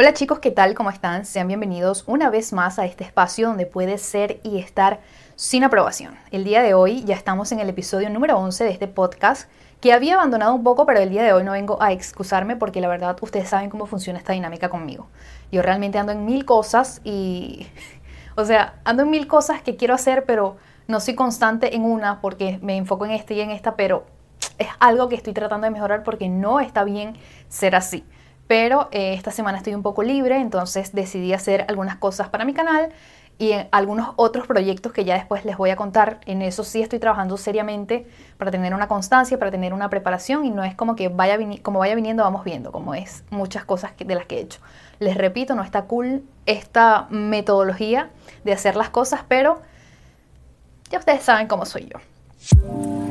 Hola chicos, ¿qué tal? ¿Cómo están? Sean bienvenidos una vez más a este espacio donde puedes ser y estar sin aprobación. El día de hoy ya estamos en el episodio número 11 de este podcast que había abandonado un poco, pero el día de hoy no vengo a excusarme porque la verdad ustedes saben cómo funciona esta dinámica conmigo. Yo realmente ando en mil cosas y, o sea, ando en mil cosas que quiero hacer, pero no soy constante en una porque me enfoco en esta y en esta, pero es algo que estoy tratando de mejorar porque no está bien ser así pero eh, esta semana estoy un poco libre, entonces decidí hacer algunas cosas para mi canal y en algunos otros proyectos que ya después les voy a contar. En eso sí estoy trabajando seriamente para tener una constancia, para tener una preparación y no es como que vaya, como vaya viniendo, vamos viendo, como es muchas cosas de las que he hecho. Les repito, no está cool esta metodología de hacer las cosas, pero ya ustedes saben cómo soy yo.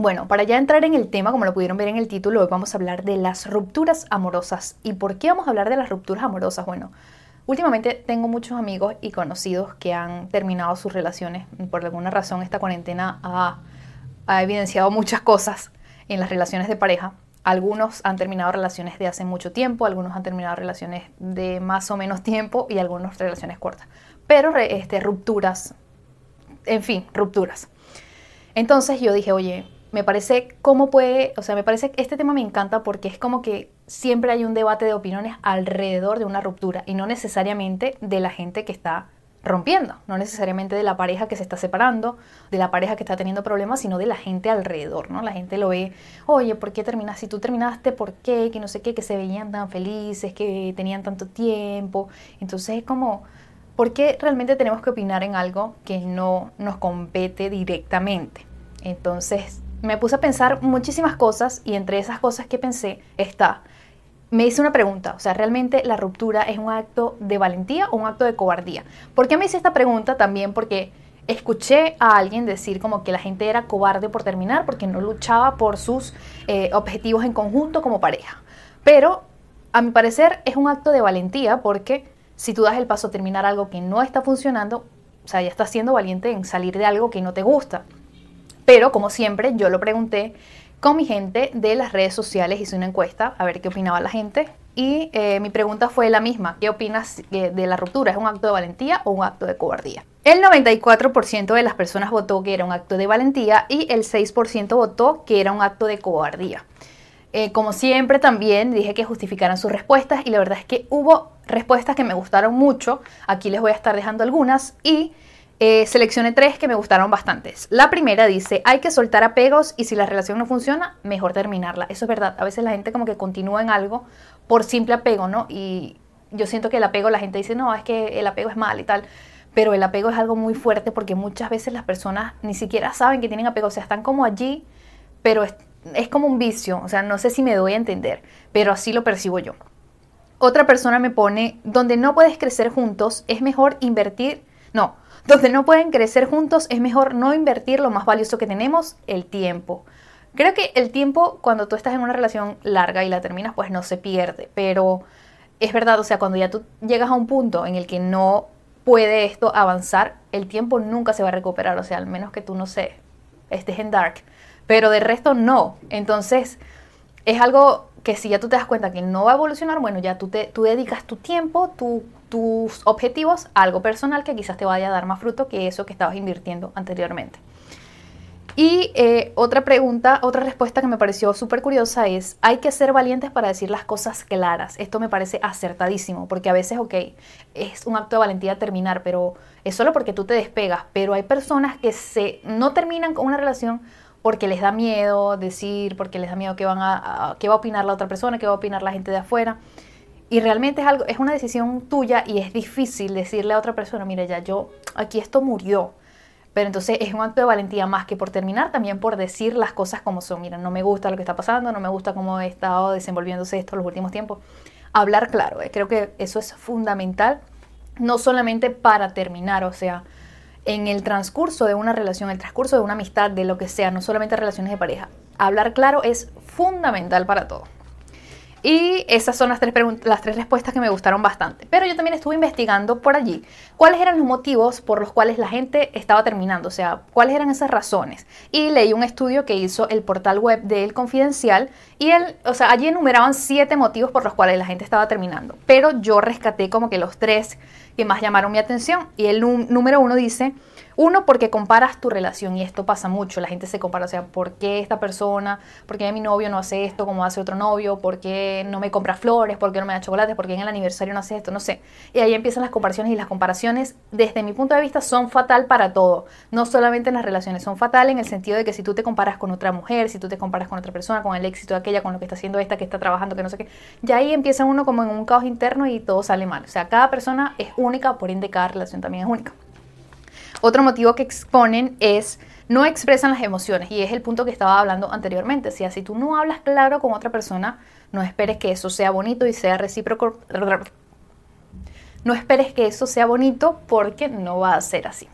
Bueno, para ya entrar en el tema, como lo pudieron ver en el título, hoy vamos a hablar de las rupturas amorosas. ¿Y por qué vamos a hablar de las rupturas amorosas? Bueno, últimamente tengo muchos amigos y conocidos que han terminado sus relaciones. Por alguna razón esta cuarentena ha, evidenciado muchas cosas en las relaciones de pareja. Algunos han terminado relaciones de hace mucho tiempo, algunos han terminado relaciones de más o menos tiempo y algunos relaciones cortas. Pero este, rupturas, en fin, rupturas. Entonces yo dije, oye, me parece cómo puede, o sea, me parece que este tema me encanta porque es como que siempre hay un debate de opiniones alrededor de una ruptura y no necesariamente de la gente que está rompiendo, no necesariamente de la pareja que se está separando, de la pareja que está teniendo problemas, sino de la gente alrededor, ¿no? La gente lo ve, oye, ¿por qué terminas? Si tú terminaste, ¿por qué? Que no sé qué, que se veían tan felices, que tenían tanto tiempo. Entonces es como, ¿por qué realmente tenemos que opinar en algo que no nos compete directamente? Entonces, me puse a pensar muchísimas cosas y entre esas cosas que pensé está, me hice una pregunta, o sea, ¿realmente la ruptura es un acto de valentía o un acto de cobardía? ¿Por qué me hice esta pregunta? También porque escuché a alguien decir como que la gente era cobarde por terminar porque no luchaba por sus eh, objetivos en conjunto como pareja. Pero a mi parecer es un acto de valentía porque si tú das el paso a terminar algo que no está funcionando, o sea, ya estás siendo valiente en salir de algo que no te gusta. Pero como siempre, yo lo pregunté con mi gente de las redes sociales, hice una encuesta a ver qué opinaba la gente y eh, mi pregunta fue la misma, ¿qué opinas eh, de la ruptura? ¿Es un acto de valentía o un acto de cobardía? El 94% de las personas votó que era un acto de valentía y el 6% votó que era un acto de cobardía. Eh, como siempre también dije que justificaran sus respuestas y la verdad es que hubo respuestas que me gustaron mucho. Aquí les voy a estar dejando algunas y eh, seleccioné tres que me gustaron bastantes. La primera dice, hay que soltar apegos y si la relación no funciona, mejor terminarla. Eso es verdad. A veces la gente como que continúa en algo por simple apego, ¿no? Y yo siento que el apego, la gente dice, no, es que el apego es mal y tal. Pero el apego es algo muy fuerte porque muchas veces las personas ni siquiera saben que tienen apego. O sea, están como allí, pero es, es como un vicio. O sea, no sé si me doy a entender, pero así lo percibo yo. Otra persona me pone, donde no puedes crecer juntos, es mejor invertir, no, donde no pueden crecer juntos es mejor no invertir lo más valioso que tenemos, el tiempo. Creo que el tiempo cuando tú estás en una relación larga y la terminas pues no se pierde, pero es verdad, o sea, cuando ya tú llegas a un punto en el que no puede esto avanzar, el tiempo nunca se va a recuperar, o sea, al menos que tú no sé, estés en dark, pero de resto no. Entonces, es algo que si ya tú te das cuenta que no va a evolucionar, bueno, ya tú, te, tú dedicas tu tiempo, tu tus objetivos algo personal que quizás te vaya a dar más fruto que eso que estabas invirtiendo anteriormente. Y eh, otra pregunta, otra respuesta que me pareció súper curiosa es, hay que ser valientes para decir las cosas claras. Esto me parece acertadísimo, porque a veces, ok, es un acto de valentía terminar, pero es solo porque tú te despegas, pero hay personas que se, no terminan con una relación porque les da miedo decir, porque les da miedo que, van a, qué va a opinar la otra persona, qué va a opinar la gente de afuera. Y realmente es algo, es una decisión tuya y es difícil decirle a otra persona, mira, ya yo, aquí esto murió. Pero entonces es un acto de valentía más que por terminar, también por decir las cosas como son. Mira, no me gusta lo que está pasando, no me gusta cómo he estado desenvolviéndose esto los últimos tiempos. Hablar claro, eh, creo que eso es fundamental, no solamente para terminar, o sea, en el transcurso de una relación, el transcurso de una amistad, de lo que sea, no solamente relaciones de pareja. Hablar claro es fundamental para todo. Y esas son las tres, las tres respuestas que me gustaron bastante. Pero yo también estuve investigando por allí cuáles eran los motivos por los cuales la gente estaba terminando, o sea, cuáles eran esas razones. Y leí un estudio que hizo el portal web de El Confidencial y él, o sea, allí enumeraban siete motivos por los cuales la gente estaba terminando. Pero yo rescaté como que los tres que más llamaron mi atención. Y el número uno dice uno, porque comparas tu relación y esto pasa mucho, la gente se compara, o sea, ¿por qué esta persona, por qué mi novio no hace esto como hace otro novio? ¿Por qué no me compra flores? ¿Por qué no me da chocolates? ¿Por qué en el aniversario no hace esto? No sé. Y ahí empiezan las comparaciones y las comparaciones, desde mi punto de vista, son fatal para todo. No solamente en las relaciones, son fatal en el sentido de que si tú te comparas con otra mujer, si tú te comparas con otra persona, con el éxito de aquella, con lo que está haciendo esta, que está trabajando, que no sé qué, ya ahí empieza uno como en un caos interno y todo sale mal. O sea, cada persona es única, por ende cada relación también es única. Otro motivo que exponen es no expresan las emociones y es el punto que estaba hablando anteriormente. Si así tú no hablas claro con otra persona, no esperes que eso sea bonito y sea recíproco. No esperes que eso sea bonito porque no va a ser así.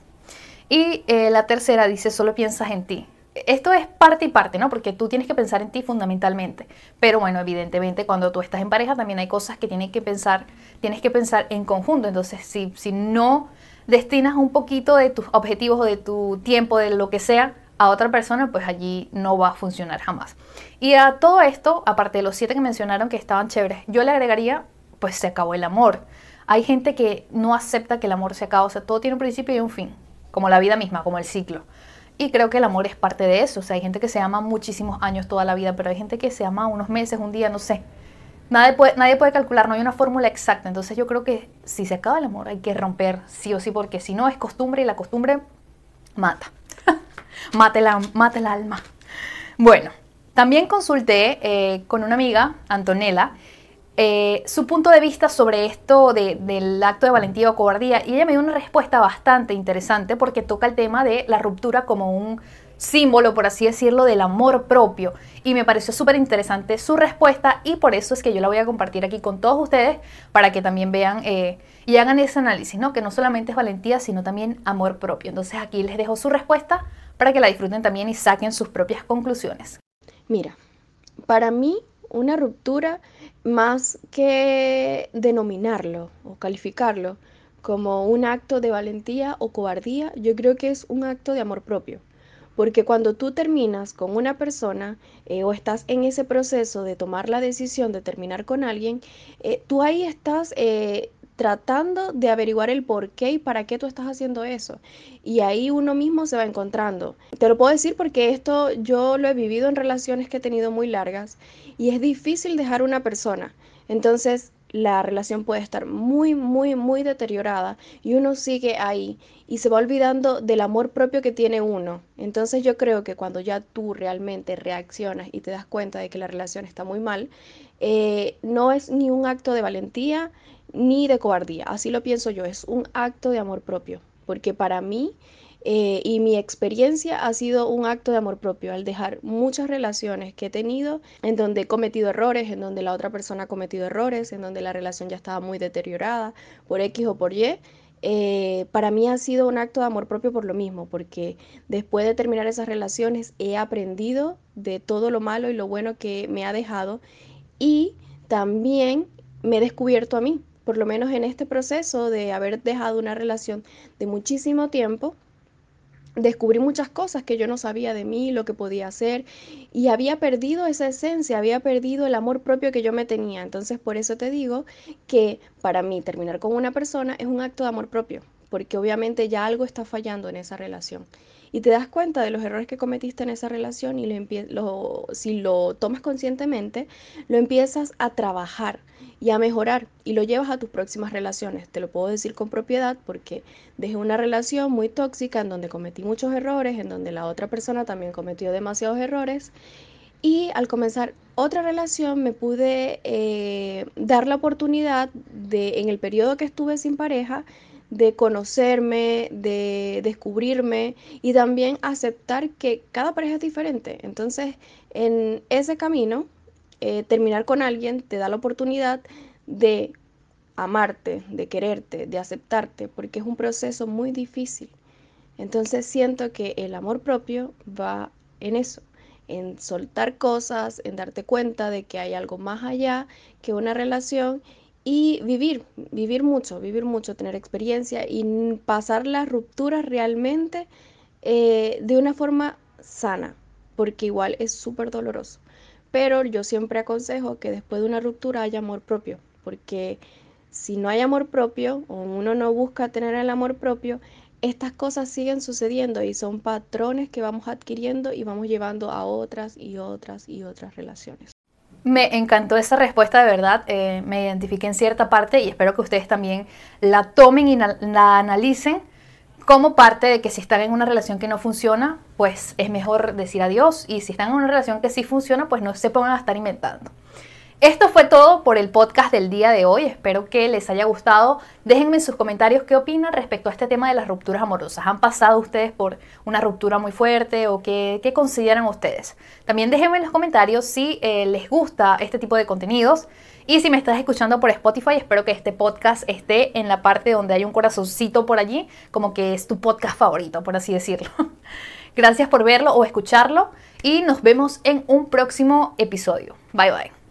Y eh, la tercera dice, solo piensas en ti. Esto es parte y parte, ¿no? Porque tú tienes que pensar en ti fundamentalmente. Pero bueno, evidentemente cuando tú estás en pareja también hay cosas que tienes que pensar, tienes que pensar en conjunto. Entonces, si, si no destinas un poquito de tus objetivos o de tu tiempo, de lo que sea, a otra persona, pues allí no va a funcionar jamás. Y a todo esto, aparte de los siete que mencionaron que estaban chéveres, yo le agregaría, pues se acabó el amor. Hay gente que no acepta que el amor se acabe, o sea, todo tiene un principio y un fin, como la vida misma, como el ciclo. Y creo que el amor es parte de eso, o sea, hay gente que se ama muchísimos años toda la vida, pero hay gente que se ama unos meses, un día, no sé. Nadie puede, nadie puede calcular, no hay una fórmula exacta. Entonces yo creo que si se acaba el amor hay que romper sí o sí, porque si no es costumbre y la costumbre mata. mata, el, el alma. Bueno, también consulté eh, con una amiga, Antonella, eh, su punto de vista sobre esto del acto de valentía o cobardía y ella me dio una respuesta bastante interesante porque toca el tema de la ruptura como un símbolo, por así decirlo, del amor propio. Y me pareció súper interesante su respuesta y por eso es que yo la voy a compartir aquí con todos ustedes para que también vean eh, y hagan ese análisis, ¿no? Que no solamente es valentía, sino también amor propio. Entonces aquí les dejo su respuesta para que la disfruten también y saquen sus propias conclusiones. Mira, para mí una ruptura, más que denominarlo o calificarlo como un acto de valentía o cobardía, yo creo que es un acto de amor propio. Porque cuando tú terminas con una persona eh, o estás en ese proceso de tomar la decisión de terminar con alguien, eh, tú ahí estás eh, tratando de averiguar el por qué y para qué tú estás haciendo eso. Y ahí uno mismo se va encontrando. Te lo puedo decir porque esto yo lo he vivido en relaciones que he tenido muy largas y es difícil dejar una persona. Entonces, la relación puede estar muy, muy, muy deteriorada y uno sigue ahí y se va olvidando del amor propio que tiene uno. Entonces yo creo que cuando ya tú realmente reaccionas y te das cuenta de que la relación está muy mal, eh, no es ni un acto de valentía ni de cobardía, así lo pienso yo, es un acto de amor propio, porque para mí eh, y mi experiencia ha sido un acto de amor propio al dejar muchas relaciones que he tenido en donde he cometido errores, en donde la otra persona ha cometido errores, en donde la relación ya estaba muy deteriorada por X o por Y. Eh, para mí ha sido un acto de amor propio por lo mismo, porque después de terminar esas relaciones he aprendido de todo lo malo y lo bueno que me ha dejado y también me he descubierto a mí, por lo menos en este proceso de haber dejado una relación de muchísimo tiempo, descubrí muchas cosas que yo no sabía de mí, lo que podía hacer, y había perdido esa esencia, había perdido el amor propio que yo me tenía. Entonces, por eso te digo que para mí terminar con una persona es un acto de amor propio, porque obviamente ya algo está fallando en esa relación. Y te das cuenta de los errores que cometiste en esa relación y lo, si lo tomas conscientemente, lo empiezas a trabajar y a mejorar y lo llevas a tus próximas relaciones. Te lo puedo decir con propiedad porque dejé una relación muy tóxica en donde cometí muchos errores, en donde la otra persona también cometió demasiados errores y al comenzar otra relación me pude eh, dar la oportunidad de, en el periodo que estuve sin pareja, de conocerme, de descubrirme y también aceptar que cada pareja es diferente. Entonces, en ese camino eh, terminar con alguien te da la oportunidad de amarte, de quererte, de aceptarte, porque es un proceso muy difícil. Entonces siento que el amor propio va en eso, en soltar cosas, en darte cuenta de que hay algo más allá que una relación y vivir, vivir mucho, vivir mucho, tener experiencia y pasar las rupturas realmente eh, de una forma sana, porque igual es súper doloroso. Pero yo siempre aconsejo que después de una ruptura haya amor propio, porque si no hay amor propio o uno no busca tener el amor propio, estas cosas siguen sucediendo y son patrones que vamos adquiriendo y vamos llevando a otras y otras y otras relaciones. Me encantó esa respuesta, de verdad. Eh, me identifiqué en cierta parte y espero que ustedes también la tomen y la analicen como parte de que si están en una relación que no funciona, pues es mejor decir adiós y si están en una relación que sí funciona, pues no se pongan a estar inventando. Esto fue todo por el podcast del día de hoy. Espero que les haya gustado. Déjenme en sus comentarios qué opinan respecto a este tema de las rupturas amorosas. ¿Han pasado ustedes por una ruptura muy fuerte o qué, consideran ustedes? También déjenme en los comentarios si eh, les gusta este tipo de contenidos. Y si me estás escuchando por Spotify, espero que este podcast esté en la parte donde hay un corazoncito por allí, como que es tu podcast favorito, por así decirlo. Gracias por verlo o escucharlo y nos vemos en un próximo episodio. Bye bye.